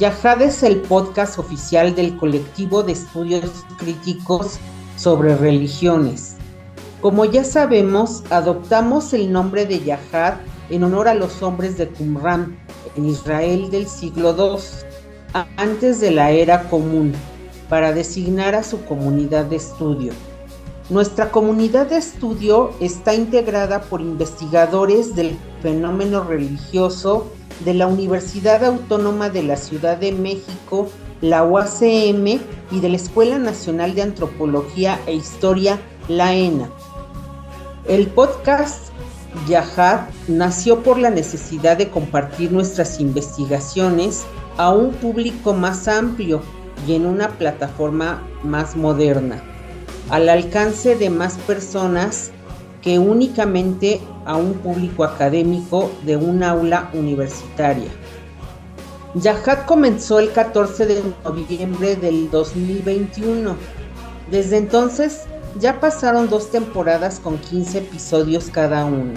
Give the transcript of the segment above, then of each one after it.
Yahad es el podcast oficial del colectivo de estudios críticos sobre religiones. Como ya sabemos, adoptamos el nombre de Yahad en honor a los hombres de Qumran en Israel del siglo II, antes de la era común, para designar a su comunidad de estudio. Nuestra comunidad de estudio está integrada por investigadores del fenómeno religioso de la Universidad Autónoma de la Ciudad de México, la UACM y de la Escuela Nacional de Antropología e Historia, la ENA. El podcast Yahad nació por la necesidad de compartir nuestras investigaciones a un público más amplio y en una plataforma más moderna al alcance de más personas que únicamente a un público académico de un aula universitaria. Yahad comenzó el 14 de noviembre del 2021. Desde entonces ya pasaron dos temporadas con 15 episodios cada uno.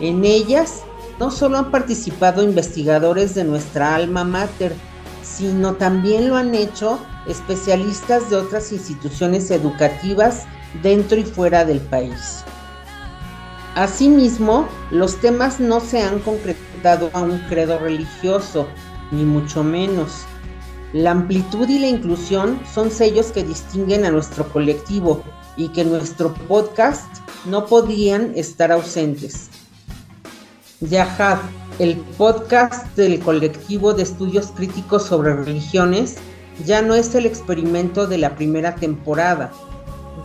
En ellas no solo han participado investigadores de nuestra alma mater, sino también lo han hecho especialistas de otras instituciones educativas dentro y fuera del país. Asimismo, los temas no se han concretado a un credo religioso, ni mucho menos. La amplitud y la inclusión son sellos que distinguen a nuestro colectivo y que nuestro podcast no podían estar ausentes. Yahad, el podcast del colectivo de estudios críticos sobre religiones, ya no es el experimento de la primera temporada,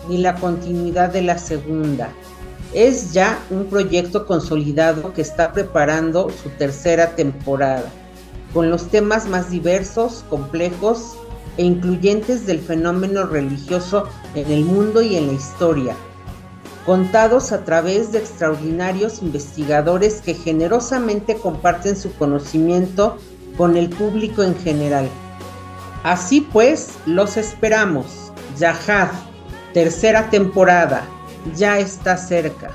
ni la continuidad de la segunda. Es ya un proyecto consolidado que está preparando su tercera temporada, con los temas más diversos, complejos e incluyentes del fenómeno religioso en el mundo y en la historia, contados a través de extraordinarios investigadores que generosamente comparten su conocimiento con el público en general. Así pues, los esperamos. Yahad, tercera temporada, ya está cerca.